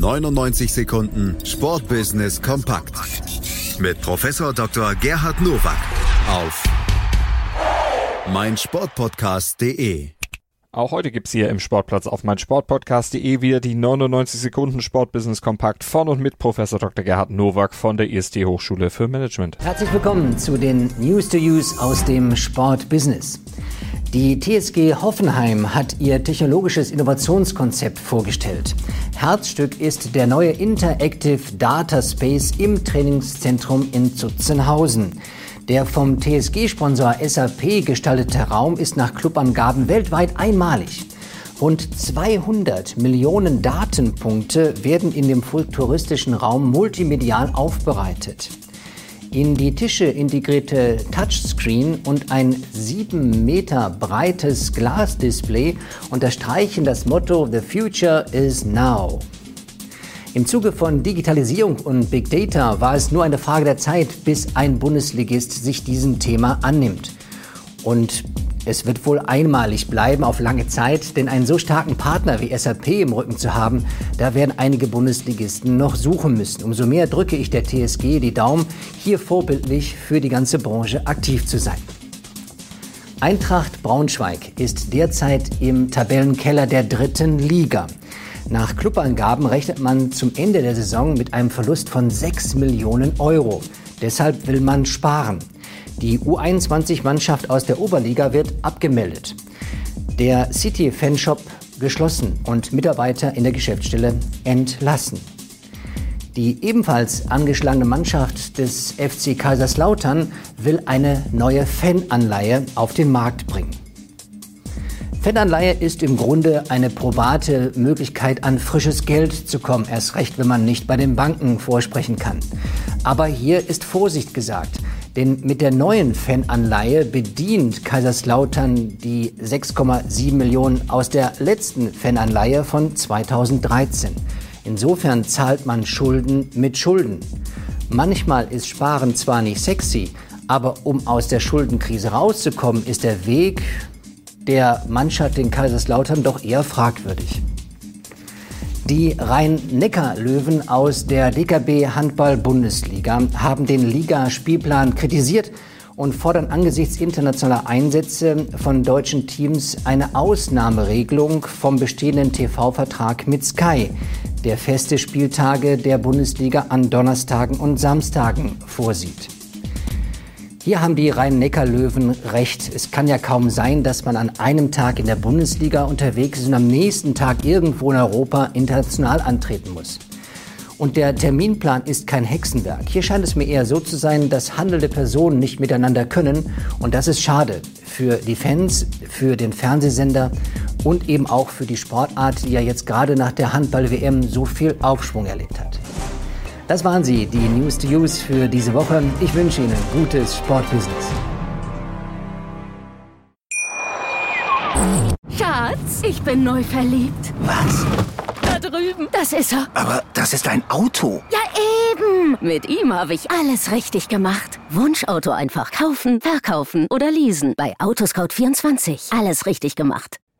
99 Sekunden Sportbusiness kompakt mit Professor Dr. Gerhard Nowak auf meinsportpodcast.de. Auch heute gibt's hier im Sportplatz auf meinsportpodcast.de wieder die 99 Sekunden Sportbusiness Kompakt von und mit Professor Dr. Gerhard Nowak von der IST Hochschule für Management. Herzlich willkommen zu den News to Use aus dem Sportbusiness. Die TSG Hoffenheim hat ihr technologisches Innovationskonzept vorgestellt. Herzstück ist der neue Interactive Data Space im Trainingszentrum in Zutzenhausen. Der vom TSG-Sponsor SAP gestaltete Raum ist nach Clubangaben weltweit einmalig. Rund 200 Millionen Datenpunkte werden in dem futuristischen Raum multimedial aufbereitet. In die Tische integrierte Touchscreen und ein sieben Meter breites Glasdisplay unterstreichen das Motto The Future is Now. Im Zuge von Digitalisierung und Big Data war es nur eine Frage der Zeit, bis ein Bundesligist sich diesem Thema annimmt. Und es wird wohl einmalig bleiben auf lange Zeit, denn einen so starken Partner wie SAP im Rücken zu haben, da werden einige Bundesligisten noch suchen müssen. Umso mehr drücke ich der TSG die Daumen, hier vorbildlich für die ganze Branche aktiv zu sein. Eintracht Braunschweig ist derzeit im Tabellenkeller der dritten Liga. Nach Clubangaben rechnet man zum Ende der Saison mit einem Verlust von 6 Millionen Euro. Deshalb will man sparen. Die U21-Mannschaft aus der Oberliga wird abgemeldet. Der City Fanshop geschlossen und Mitarbeiter in der Geschäftsstelle entlassen. Die ebenfalls angeschlagene Mannschaft des FC Kaiserslautern will eine neue Fananleihe auf den Markt bringen. Fananleihe ist im Grunde eine probate Möglichkeit, an frisches Geld zu kommen. Erst recht, wenn man nicht bei den Banken vorsprechen kann. Aber hier ist Vorsicht gesagt. Denn mit der neuen Fananleihe bedient Kaiserslautern die 6,7 Millionen aus der letzten Fananleihe von 2013. Insofern zahlt man Schulden mit Schulden. Manchmal ist Sparen zwar nicht sexy, aber um aus der Schuldenkrise rauszukommen, ist der Weg der Mannschaft in Kaiserslautern doch eher fragwürdig. Die Rhein-Neckar-Löwen aus der DKB Handball-Bundesliga haben den Ligaspielplan kritisiert und fordern angesichts internationaler Einsätze von deutschen Teams eine Ausnahmeregelung vom bestehenden TV-Vertrag mit Sky, der feste Spieltage der Bundesliga an Donnerstagen und Samstagen vorsieht. Hier haben die Rhein-Neckar-Löwen recht. Es kann ja kaum sein, dass man an einem Tag in der Bundesliga unterwegs ist und am nächsten Tag irgendwo in Europa international antreten muss. Und der Terminplan ist kein Hexenwerk. Hier scheint es mir eher so zu sein, dass handelnde Personen nicht miteinander können. Und das ist schade für die Fans, für den Fernsehsender und eben auch für die Sportart, die ja jetzt gerade nach der Handball-WM so viel Aufschwung erlebt hat. Das waren sie, die News to Use für diese Woche. Ich wünsche Ihnen gutes Sportbusiness. Schatz, ich bin neu verliebt. Was? Da drüben. Das ist er. Aber das ist ein Auto. Ja, eben. Mit ihm habe ich alles richtig gemacht. Wunschauto einfach kaufen, verkaufen oder leasen. Bei Autoscout24. Alles richtig gemacht.